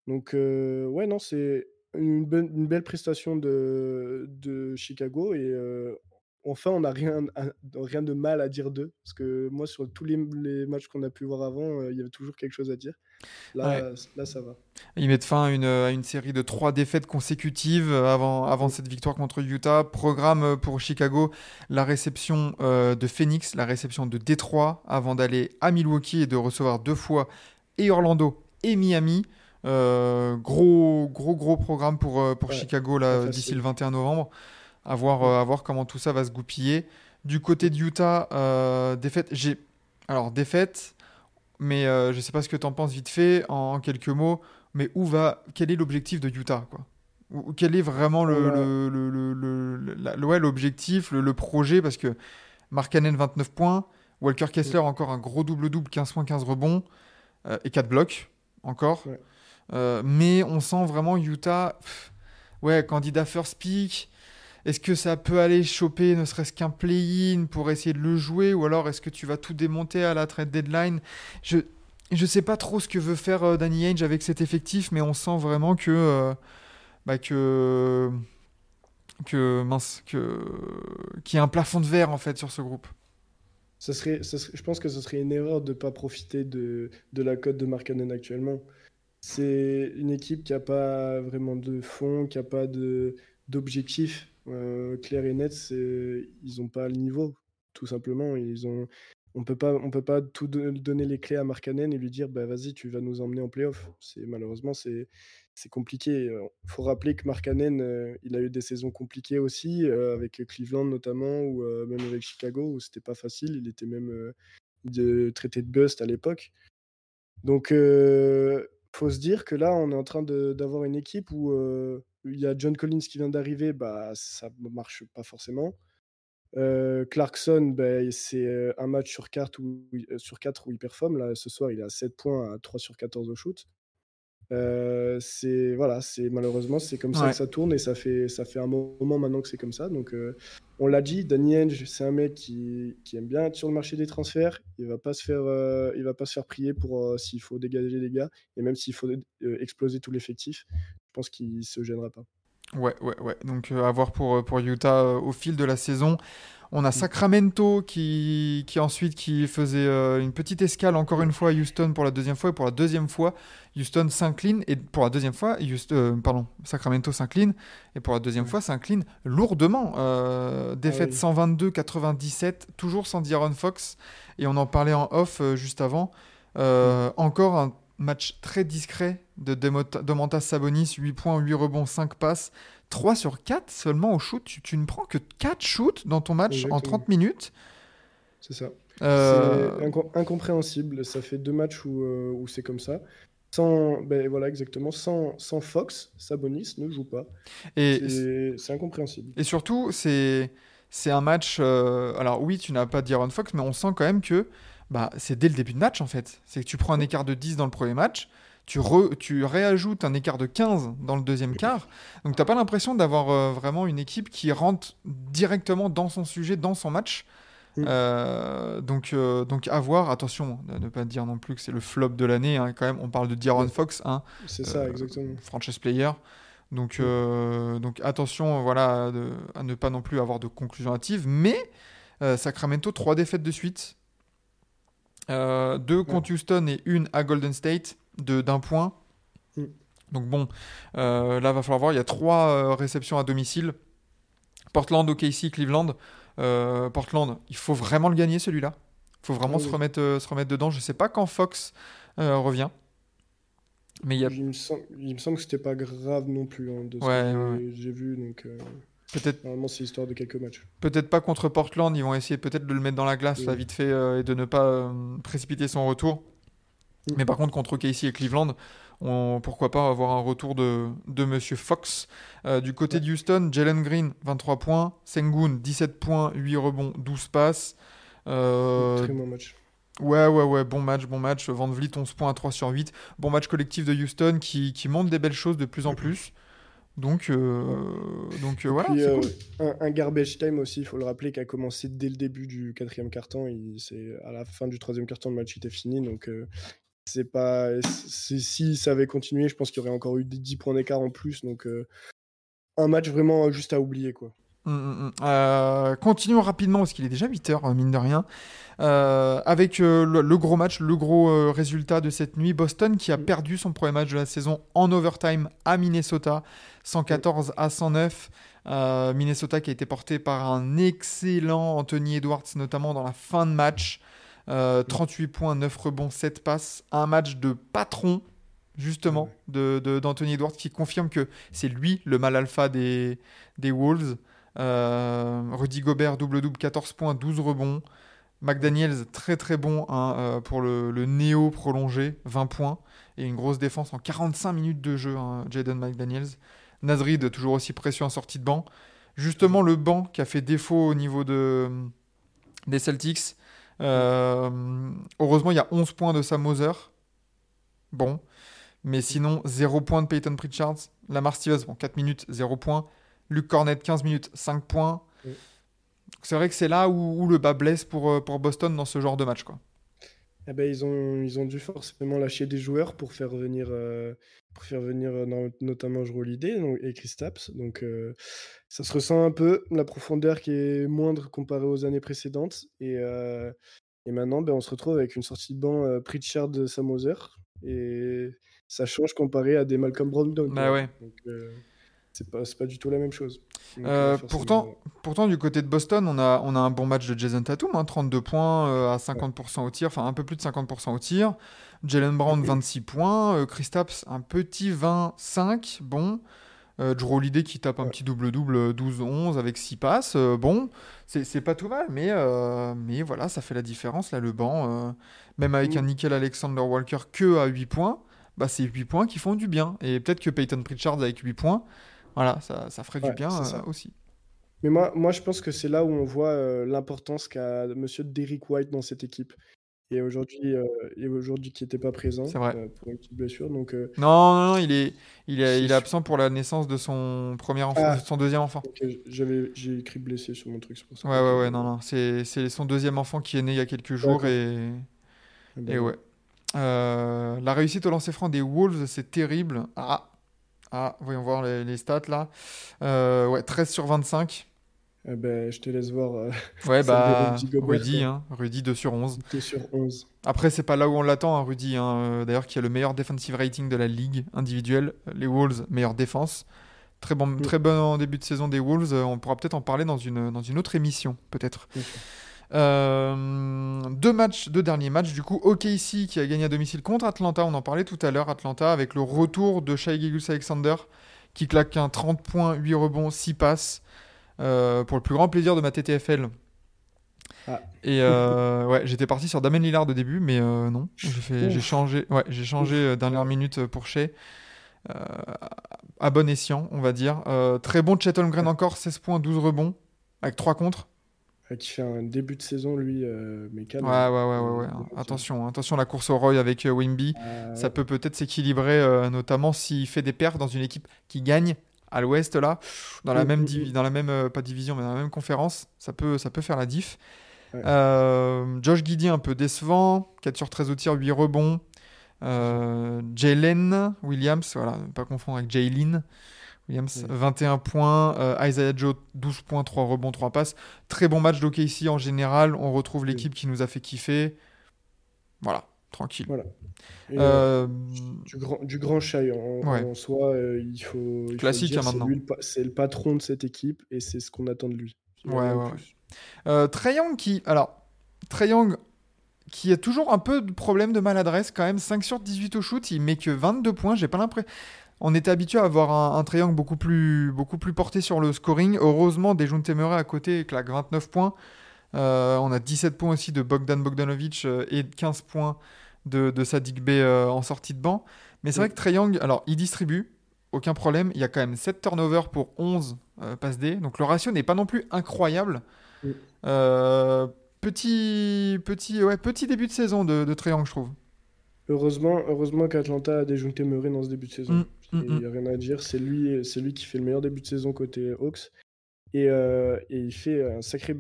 Donc, ouais, non, c'est une, une belle prestation de, de Chicago. Et enfin, on n'a rien, rien de mal à dire d'eux. Parce que moi, sur tous les, les matchs qu'on a pu voir avant, il y avait toujours quelque chose à dire. Là, là ça va. Ils mettent fin à une, à une série de trois défaites consécutives avant, avant cette victoire contre Utah. Programme euh, pour Chicago, la réception euh, de Phoenix, la réception de Détroit, avant d'aller à Milwaukee et de recevoir deux fois et Orlando et Miami. Euh, gros, gros, gros programme pour, pour Ouais, Chicago d'ici le 21 novembre. À voir, euh, à voir comment tout ça va se goupiller. Du côté de Utah, défaite. J'ai... Alors, défaite, mais euh, je sais pas ce que tu en penses vite fait, en, en quelques mots. Mais où va, quel est l'objectif de Utah quoi? Quel est vraiment le- le- le- le- ouais, l'objectif, le, projet? Parce que Markkanen 29 points, Walker Kessler encore un gros double-double, 15 points, 15 rebonds euh, et 4 blocs encore. Ouais. Euh, mais on sent vraiment Utah, pff, ouais, candidat first pick. Est-ce que ça peut aller choper ne serait-ce qu'un play-in pour essayer de le jouer ou alors est-ce que tu vas tout démonter à la trade deadline? Je je sais pas trop ce que veut faire euh, Danny Ainge avec cet effectif, mais on sent vraiment que euh, bah, que que mince que qu'il y a un plafond de verre en fait sur ce groupe. Ça serait, je pense que ce serait une erreur de ne pas profiter de, de la cote de Markkanen actuellement. C'est une équipe qui n'a pas vraiment de fond, qui n'a pas d'objectif euh, clair et net. Ils n'ont pas le niveau, tout simplement. Ils ont, on peut pas, on peut pas tout don- donner les clés à Markkanen et lui dire bah, vas-y, tu vas nous emmener en playoff. Malheureusement, c'est, compliqué. Il faut rappeler que Markkanen, euh, il a eu des saisons compliquées aussi, euh, avec Cleveland notamment, ou euh, même avec Chicago, où c'était pas facile. Il était même euh, de, traité de bust à l'époque. Donc, faut se dire que là, on est en train d'avoir une équipe où euh, il y a John Collins qui vient d'arriver, bah, ça ne marche pas forcément. Euh, Clarkson, ben, c'est un match sur 4 où, sur quatre où il performe. Là, ce soir, il est à 7 points à 3 sur 14 au shoot. Euh, c'est voilà, c'est malheureusement c'est comme ça que ça tourne et ça fait ça fait un moment maintenant que c'est comme ça. Donc euh, on l'a dit, Danny Ainge, c'est un mec qui, qui aime bien être sur le marché des transferts. Il va pas se faire euh, il va pas se faire prier pour s'il faut dégager des gars et même s'il faut exploser tout l'effectif, pense qu'il se gênera pas. Ouais, ouais, ouais. Donc euh, à voir pour, euh, pour Utah euh, au fil de la saison. On a Sacramento qui, qui ensuite qui faisait euh, une petite escale encore une fois à Houston pour la deuxième fois et pour la deuxième fois Houston s'incline et pour la deuxième fois Houston, pardon Sacramento s'incline et pour la deuxième fois s'incline lourdement défaite oui. 122-97 toujours sans D'Aaron Fox et on en parlait en off juste avant Euh, encore un match très discret de Domantas Sabonis 8 points 8 rebonds 5 passes 3 sur 4 seulement au shoot. Tu, tu ne prends que 4 shoots dans ton match en Exactement. 30 minutes. C'est ça. Euh, C'est inco- incompréhensible. Ça fait deux matchs où, euh, où c'est comme ça. Sans, ben voilà, exactement. Sans, sans Fox, Sabonis ne joue pas. et, C'est incompréhensible. et surtout, c'est c'est un match. euh, alors, oui, tu n'as pas d'Aaron Fox, mais on sent quand même que bah, c'est dès le début de match en fait. C'est que tu prends un écart de 10 dans le premier match. Tu, re- tu réajoutes un écart de 15 dans le deuxième quart. Donc, tu n'as pas l'impression d'avoir euh, vraiment une équipe qui rentre directement dans son sujet, dans son match. Mm. Euh, donc, euh, donc, à voir. Attention, à ne pas dire non plus que c'est le flop de l'année. hein, quand même, on parle de D'Aaron. Fox. Hein, C'est ça, Euh, exactement. franchise player. Donc, euh, donc attention voilà, de- à ne pas non plus avoir de conclusion hâtive. Mais Sacramento, trois défaites de suite. Euh, deux contre Houston et une à Golden State d'un point. Mm. Donc bon, euh, là va falloir voir. Il y a trois euh, réceptions à domicile Portland, OKC, Cleveland. Euh, Portland, il faut vraiment le gagner celui-là. Il faut vraiment Ah se, remettre, euh, se remettre dedans. Je sais pas quand Fox revient. Mais il y a Il me semble, il me semble que c'était pas grave non plus hein, de Ouais, j'ai- vu. Donc, peut-être normalement, c'est histoire de quelques matchs. peut-être pas contre Portland. Ils vont essayer peut-être de le mettre dans la glace Oui. là, vite fait euh, et de ne pas euh, précipiter son retour. Mm. Mais par contre, contre OKC et Cleveland, on, pourquoi pas avoir un retour de, de Monsieur Fox. Euh, du côté de Houston, Jalen Green, 23 points. Sengun, 17 points, 8 rebonds, 12 passes. Très bon match. Ouais, ouais, ouais, bon match, bon match. Van Vliet, 11 points à 3 sur 8. Bon match collectif de Houston qui, qui montre des belles choses de plus en plus. Donc, euh, donc euh, voilà, Puis, euh, cool. un, un garbage time aussi, il faut le rappeler, qui a commencé dès le début du quatrième carton. C'est à la fin du troisième carton, le match était fini. Donc, c'est pas. si ça avait continué, je pense qu'il y aurait encore eu des 10 points d'écart en plus. Donc, un match vraiment juste à oublier, quoi. Mm, mm, mm. Euh, continuons rapidement parce qu'il est déjà 8h, mine de rien. Euh, avec euh, le, le gros match, le gros résultat de cette nuit, Boston qui a perdu son premier match de la saison en overtime à Minnesota, 114 à 109. Euh, Minnesota qui a été porté par un excellent Anthony Edwards, notamment dans la fin de match. Euh, 38 points, 9 rebonds, 7 passes. Un match de patron, justement, Ouais. de- de- d'Anthony Edwards qui confirme que c'est lui le mal alpha des, des Wolves. Euh, Rudy Gobert, double-double, 14 points, 12 rebonds. McDaniels, très très bon hein, euh, pour le, le néo prolongé, 20 points. Et une grosse défense en 45 minutes de jeu, hein, Jaden McDaniels. Nasrid, toujours aussi précieux en sortie de banc. Justement, le banc qui a fait défaut au niveau de, des Celtics. Euh, heureusement, il y a 11 points de Sam Moser. Bon. Mais sinon, 0 points de Peyton Pritchard. Lamar Stevens, bon, 4 minutes, 0 points. Luke Cornett, 15 minutes, 5 points. C'est vrai que c'est là où, où le bas blesse pour, euh, pour Boston dans ce genre de match. Quoi. Eh ben, ils, ont, ils ont dû forcément lâcher des joueurs pour faire venir, euh, pour faire venir euh, no- notamment donc- et Chris Tapps. Donc euh, ça se ressent un peu, la profondeur qui est moindre comparée aux années précédentes. Et, et maintenant, ben, on se retrouve avec une sortie de banc Pritchard de Samoser. Et ça change comparé à des Malcolm Brogdon. Bah ouais. Donc c'est pas, pas du tout la même chose. Donc, Euh, euh, forcément, pourtant, pourtant, du côté de Boston, on a, on a un bon match de Jason Tatum, hein, 32 points euh, à 50% au tir, enfin un peu plus de 50% au tir. Jalen Brown, 26 points. Euh, Kristaps, un petit 25. Bon. Euh, Drew Holiday qui tape un Ouais. petit double-double 12-11 avec 6 passes. Euh, bon, c'est pas tout mal, mais, euh, mais voilà, ça fait la différence. Là, le banc, euh, même avec Mm. un Nickel Alexander Walker que à 8 points, bah, c'est 8 points qui font du bien. Et peut-être que Peyton Pritchard avec 8 points, voilà, ça, ça ferait du Ouais, bien euh, ça. aussi. Mais moi, moi, je pense que c'est là où on voit euh, l'importance qu'a Monsieur Derrick White dans cette équipe. Et aujourd'hui, euh, aujourd'hui qui n'était pas présent C'est vrai. pour une petite blessure. Donc, Non, non, non, il est, il est, il est absent pour la naissance de son premier enfant, Ah. son deuxième enfant. j'avais, j'ai écrit blessé sur mon truc, c'est pour ça. Ouais, ouais, ouais, non, non, c'est, son deuxième enfant qui est né il y a quelques jours et, Ah ben, et ouais. Euh, la réussite au lancer franc des Wolves, c'est terrible. Ah, ah, voyons voir les, les stats là. Euh, ouais, 13 sur 25. eh ben, je te laisse voir. euh, [LAUGHS] Ouais, bah, Rudy Gobert, Rudy, quoi. hein, Rudy 2 sur 11. t'es sur 11. Après, c'est pas là où on l'attend, hein, Rudy. hein. Euh, D'ailleurs, qui a le meilleur defensive rating de la ligue individuelle. Les Wolves, meilleure défense. Très bon, Mm. très bon en début de saison des Wolves. On pourra peut-être en parler dans une, dans une autre émission, peut-être. Euh, deux matchs, deux derniers matchs. Du coup, OKC qui a gagné à domicile contre Atlanta. On en parlait tout à l'heure. Atlanta avec le retour de Shai Gilgeous-Alexander qui claque un 30 points, 8 rebonds, 6 passes. Euh, pour le plus grand plaisir de ma TTFL. Ah. Et euh, [LAUGHS] ouais, j'étais parti sur Damien Lillard au début, mais non, j'ai changé, ouais, j'ai changé dernière minute pour Shea. Euh, à bon escient, on va dire. Très bon Chet Holmgren encore, 16 points, 12 rebonds, avec 3 contre. Euh, qui fait un début de saison, lui, euh. Ouais, ouais, ouais, ouais, ouais. Euh, Attention, attention la course au Roy avec euh, Wimby. Ça peut peut-être s'équilibrer, notamment s'il fait des perfs dans une équipe qui gagne à l'ouest, là, dans la Mm, même, mm, divi- dans la même pas division, mais dans la même conférence. Ça peut, ça peut faire la diff. Ouais. Josh Giddy, un peu décevant. 4 sur 13 au tir, 8 rebonds. Jalen Williams, voilà, ne pas confondre avec Jalen Williams, Ouais. 21 points. Euh, Isaiah Joe, 12 points, 3 rebonds, 3 passes. Très bon match d'OKC en général. On retrouve l'équipe qui nous a fait kiffer. Voilà, tranquille. Voilà. Euh, du, grand, du grand Shai en, Ouais. en soi, euh, il faut. il faut Classique, dire, hein, maintenant. C'est le patron de cette équipe et c'est ce qu'on attend de lui. Ouais, ouais, plus. Euh, Trae Young qui. Alors, Trae Young qui a toujours un peu de problème de maladresse quand même. 5 sur 18 au shoot, il met que 22 points. J'ai pas l'impression. On était habitué à avoir un, Young beaucoup plus, beaucoup plus porté sur le scoring. Heureusement, Dejounte Murray à côté claque 29 points. Euh, on a 17 points aussi de Bogdan Bogdanovic euh, et 15 points de, de Sadik Bey euh, en sortie de banc. Mais c'est vrai que Young, alors il distribue, aucun problème. Il y a quand même 7 turnovers pour 11 euh, passes D. Donc le ratio n'est pas non plus incroyable. Euh, petit, petit, ouais, petit début de saison de, de Young, je trouve. Heureusement, heureusement qu'Atlanta a déjoncté Murray dans ce début de saison. Mm, mm, Il n'y a rien à dire. C'est lui, c'est lui qui fait le meilleur début de saison côté Hawks. Et, euh, et il fait un sacré,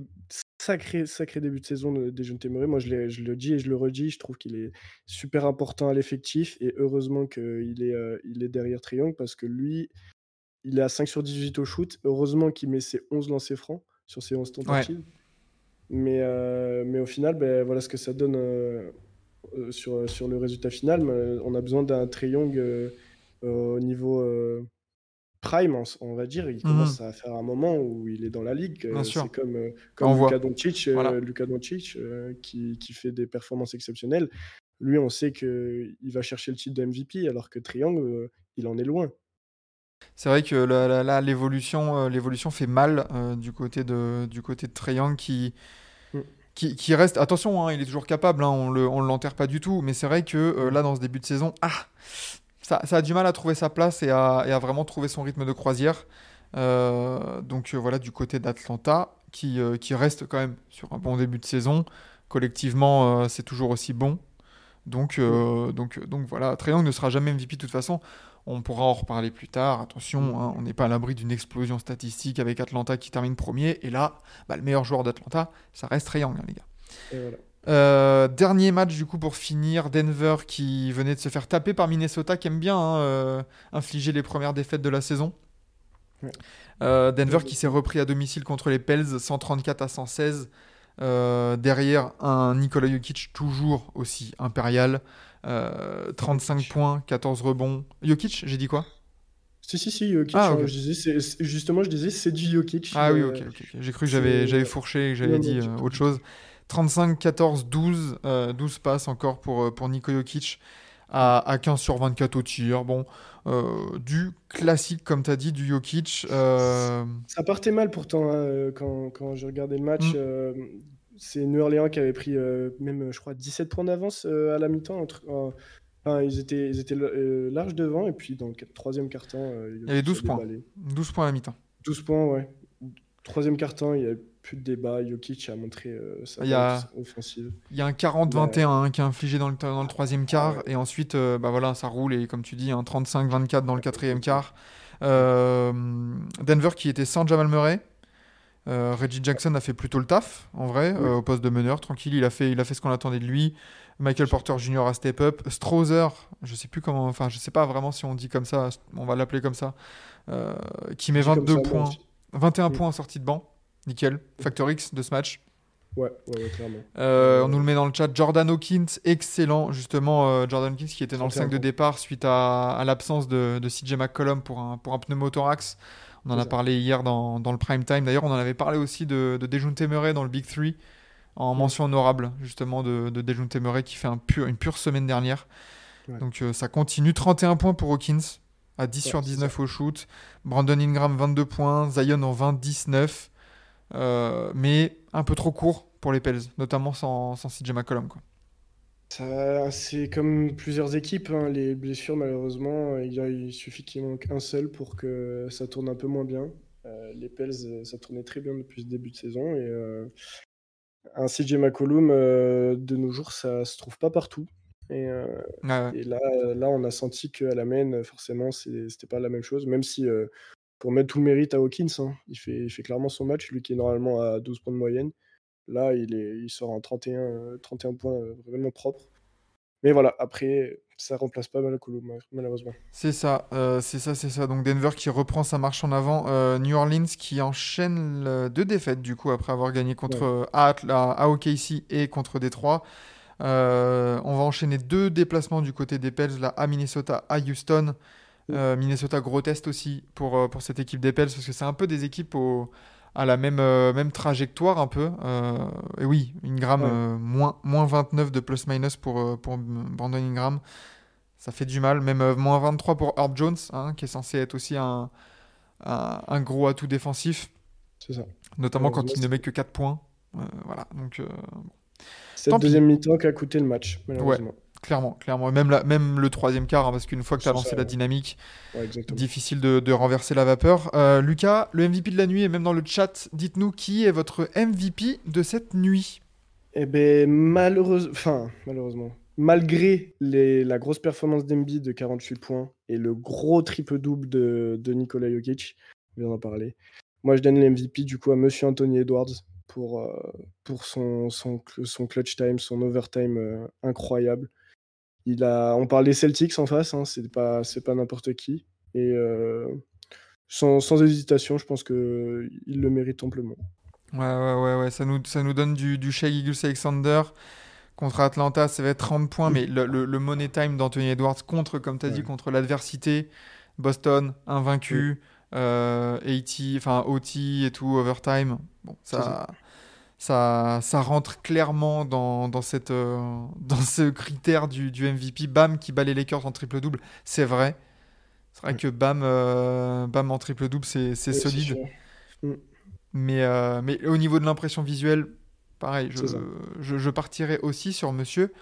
sacré, sacré début de saison de Dejounte Murray. Moi, je, le dis et je le redis. Je trouve qu'il est super important à l'effectif. Et heureusement qu'il est, euh, il est derrière Young parce que lui, il est à 5 sur 18 au shoot. Heureusement qu'il met ses 11 lancers francs sur ses 11 tentatives. Mais, euh, mais au final, ben, voilà ce que ça donne euh, sur, sur le résultat final. Mais, on a besoin d'un Young euh, au niveau euh, prime, on, va dire. Il commence à faire un moment où il est dans la ligue. Bien Euh, sûr. C'est comme, euh, comme. Luka Doncic, euh, Voilà. Luka Doncic, euh, qui, qui fait des performances exceptionnelles. Lui, on sait qu'il va chercher le titre de MVP, alors que euh, il en est loin. C'est vrai que là, l'évolution, euh, l'évolution fait mal euh, du côté de, du côté de Young qui, Mm. qui, qui reste. Attention, hein, il est toujours capable, hein, on le, on l'enterre pas du tout. Mais c'est vrai que euh, là, dans ce début de saison, ah, ça, ça a du mal à trouver sa place et à, et à vraiment trouver son rythme de croisière. Euh, donc euh, voilà, du côté d'Atlanta, qui, euh, qui reste quand même sur un bon début de saison. Collectivement, c'est toujours aussi bon. Donc, donc, donc voilà, Trae ne sera jamais MVP de toute façon. On pourra en reparler plus tard. Attention, hein, on n'est pas à l'abri d'une explosion statistique avec Atlanta qui termine premier. Et là, bah, le meilleur joueur d'Atlanta, ça reste Trae hein, les gars. Et voilà. Euh, dernier match du coup pour finir, Denver qui venait de se faire taper par Minnesota, qui aime bien hein, euh, infliger les premières défaites de la saison. Ouais. Euh, Denver qui s'est repris à domicile contre les Pels, 134 à 116. Euh, derrière un Nikola Jokic toujours aussi impérial, Euh, 35 Jokic. points, 14 rebonds. Jokic, j'ai dit quoi? Si, si, si, Jokic. Ah, hein, je disais, justement, je disais, c'est du Jokic. Ah oui, ok. J'ai cru que j'avais fourché et que j'avais dit autre chose. 35, 14, 12, euh, 12 passes encore pour, euh, pour Niko Jokic à, à 15 sur 24 au tir. Bon, euh, du classique, comme tu as dit, du Jokic. euh, Ça partait mal pourtant hein, euh, quand, quand j'ai regardé le match. Mm. euh, c'est New Orleans qui avait pris même, je crois, 17 points d'avance à la mi-temps. entre- en- enfin, ils étaient, ils étaient large devant. Et puis dans le troisième quart-temps, Il y avait 12 Jokic a points. déballé. 12 points à la mi-temps. 12 points, ouais. Troisième quart-temps, il n'y avait plus de débat. Jokic a montré euh, sa a- offensive. Il y a un 40-21 hein, qui est infligé dans le, dans le troisième quart. Et ensuite, euh, bah voilà, ça roule. Et comme tu dis, un 35-24 dans le quatrième quart. Euh, Denver qui était sans Jamal Murray. Reggie Jackson a fait plutôt le taf, en vrai, au poste de meneur. Tranquille, il a fait, il a fait ce qu'on attendait de lui. Michael Porter Jr. a step up. Strother, je sais plus comment, enfin, je sais pas vraiment si on dit comme ça, on va l'appeler comme ça, qui met Dit comme 22 ça, moi points, aussi. 21 Mm. points en sortie de banc. Nickel. Factor X de ce match. Ouais, ouais, ouais, clairement. Euh, on nous le met dans le chat. Jordan Hawkins, excellent. Justement, euh, Jordan Hawkins qui était dans le 31 5 de départ suite à, à l'absence de, de CJ McCollum pour un, pour un pneumothorax. On en a ça. parlé hier dans, dans le prime time. D'ailleurs, on en avait parlé aussi de, de Dejounte Murray dans le Big 3 en mention honorable, justement, de, de Dejounte Murray qui fait un pur, une pure semaine dernière. Ouais. Donc euh, ça continue. 31 points pour Hawkins à 10 Ouais, sur c'est 19 au shoot. Brandon Ingram, 22 points. Zion en 20, 19. Euh, mais un peu trop court pour les Pels, notamment sans, sans CJ McCollum. Quoi. Ça, c'est comme plusieurs équipes, hein, les blessures, malheureusement, il, y a- il suffit qu'il manque un seul pour que ça tourne un peu moins bien. Euh, les Pels, euh, ça tournait très bien depuis le début de saison. Et euh, un CJ McCollum, de nos jours, ça se trouve pas partout. Et, euh, Ouais, ouais. et là, là, on a senti qu'à la main, forcément, c'est- c'était pas la même chose, même si, euh, pour mettre tout le mérite à Hawkins, hein, il fait, il fait clairement son match, lui qui est normalement à 12 points de moyenne. Là, il, est, il sort en 31, euh, 31 points euh, vraiment propre. Mais voilà, après, ça remplace pas McCollum, mal- malheureusement. C'est ça, euh, c'est ça, c'est ça. Donc Denver qui reprend sa marche en avant. Euh, New Orleans qui enchaîne le- deux défaites du coup après avoir gagné contre Ouais. à, Atl- à- à OKC et contre Détroit. Euh, on va enchaîner deux déplacements du côté des Pels, là, à Minnesota, à Houston. Euh, Minnesota, gros test aussi pour, euh, pour cette équipe des Pels, parce que c'est un peu des équipes au- à la même, euh, même trajectoire, un peu. Euh, et oui, Ingram, Ouais. moins, moins 29 de plus-minus pour, pour Brandon Ingram. Ça fait du mal. Même moins 23 pour Herb Jones, hein, qui est censé être aussi un, un, un gros atout défensif, C'est ça. notamment quand il ne met que 4 points. Voilà, donc Cette deuxième mi-temps qui a coûté le match, malheureusement. Clairement, clairement. Même, la, même le troisième quart, hein, parce qu'une fois que tu as lancé ça, la ouais. dynamique, Ouais, difficile de, de renverser la vapeur. Euh, Lucas, le MVP de la nuit, et même dans le chat, dites-nous qui est votre MVP de cette nuit Eh ben, malheureusement, enfin, malheureusement, malgré les- la grosse performance d'Embiid de 48 points et le gros triple-double de, de Nikola Jokic, on vient d'en parler, moi je donne le MVP du coup à Monsieur Anthony Edwards pour, euh, pour son, son, cl- son clutch time, son overtime euh, incroyable. Il a, on parle des Celtics en face, hein, c'est pas, c'est pas n'importe qui. Et euh, sans, sans hésitation, je pense qu'il le mérite amplement. Ouais, ouais, ouais, ouais. Ça, nous, ça nous donne du, du Shea Alexander contre Atlanta, ça va être 30 points, mais le, le- le money time d'Anthony Edwards contre, comme tu as dit, Ouais. contre l'adversité, Boston, invaincu, euh, 80, enfin OT et tout, overtime. Bon, ça, ça, ça rentre clairement dans, dans, cette, euh, [LAUGHS] dans ce critère du, du MVP. Bam qui bat les Lakers en triple-double, c'est vrai. C'est vrai Ouais. que Bam, euh, Bam en triple-double, c'est c'est solide. sûr. Mais, euh, mais au niveau de l'impression visuelle, pareil, je, je, je partirai aussi sur monsieur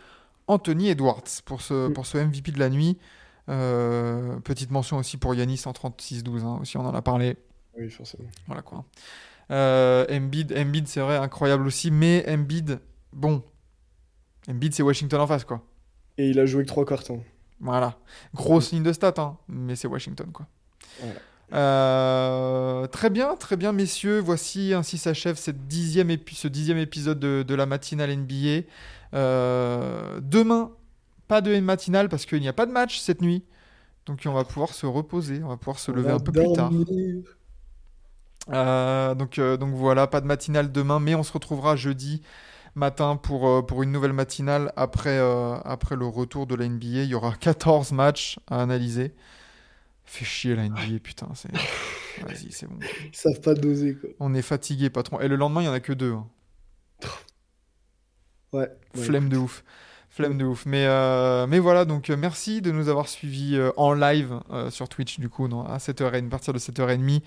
Anthony Edwards pour ce, Mm. pour ce MVP de la nuit. Petite mention aussi pour Yanis en 36-12, hein, aussi on en a parlé. Oui, forcément. Voilà quoi. Euh, Embiid, Embiid c'est vrai, incroyable aussi, mais Embiid, bon, Embiid c'est Washington en face quoi. Et il a joué que trois cartons. Voilà. Grosse ligne de stats, hein, mais c'est Washington, quoi. Voilà. Euh, très bien, très bien, messieurs. Voici ainsi s'achève cette dixième épi- ce dixième épisode de, de la matinale NBA. Euh, demain, pas de matinale parce qu'il n'y a pas de match cette nuit. Donc on va pouvoir se reposer, on va pouvoir se On lever un peu plus tard. Euh, donc, euh, donc voilà, pas de matinale demain, mais on se retrouvera jeudi matin pour, euh, pour une nouvelle matinale après, après le retour de la NBA. Il y aura 14 matchs à analyser. Fait chier la NBA, putain. c'est- [LAUGHS] Vas-y, c'est bon. Ils savent pas doser, quoi. On est fatigué, patron. Et le lendemain, il y en a que deux. hein. Ouais. ouais, Flemme de ouf. Flemme de ouf. Mais, euh, mais voilà, donc euh, merci de nous avoir suivis euh, en live sur Twitch, du coup, non, à 7h30, à partir de 7h30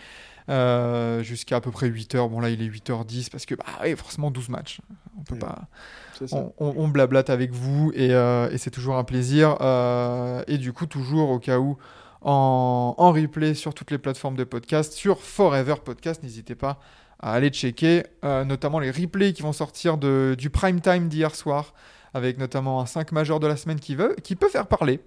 euh, jusqu'à à peu près 8h. Bon, là, il est 8h10 parce que, bah, oui, forcément, 12 matchs. On peut Ouais. pas. On, on- on blablate avec vous et, euh, et c'est toujours un plaisir. Euh, et du coup, toujours au cas où, en, en replay sur toutes les plateformes de podcast, sur Forever Podcast, n'hésitez pas à aller checker, euh, notamment les replays qui vont sortir de, du prime time d'hier soir, avec notamment un 5 majeur de la semaine qui, veut, qui peut faire parler.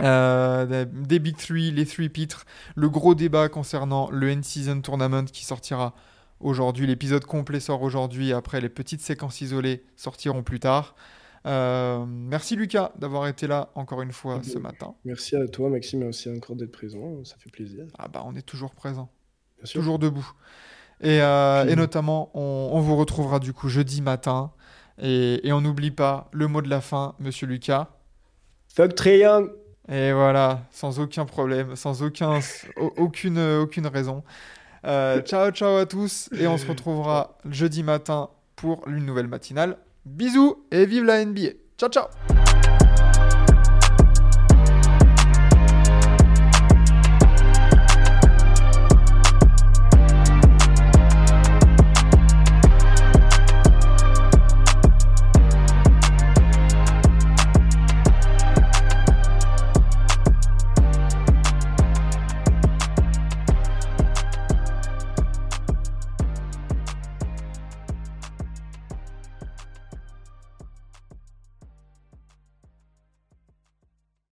Euh, des, Big Three, les Three Pitres, le gros débat concernant le End-Season Tournament qui sortira aujourd'hui. L'épisode complet sort aujourd'hui, après les petites séquences isolées sortiront plus tard. Euh, merci Lucas d'avoir été là encore une fois ce matin. Merci à toi, Maxime, et aussi encore d'être présent. Ça fait plaisir. Ah bah on est toujours présent, toujours debout. Et, euh, et notamment, on, on vous retrouvera du coup jeudi matin. Et, et on n'oublie pas le mot de la fin, monsieur Lucas. Fuck Young Et voilà, sans aucun problème, sans aucun, au- aucune, aucune raison. Euh, ciao, ciao à tous. Et on se retrouvera jeudi matin pour une nouvelle matinale. Bisous et vive la NBA. Ciao, ciao.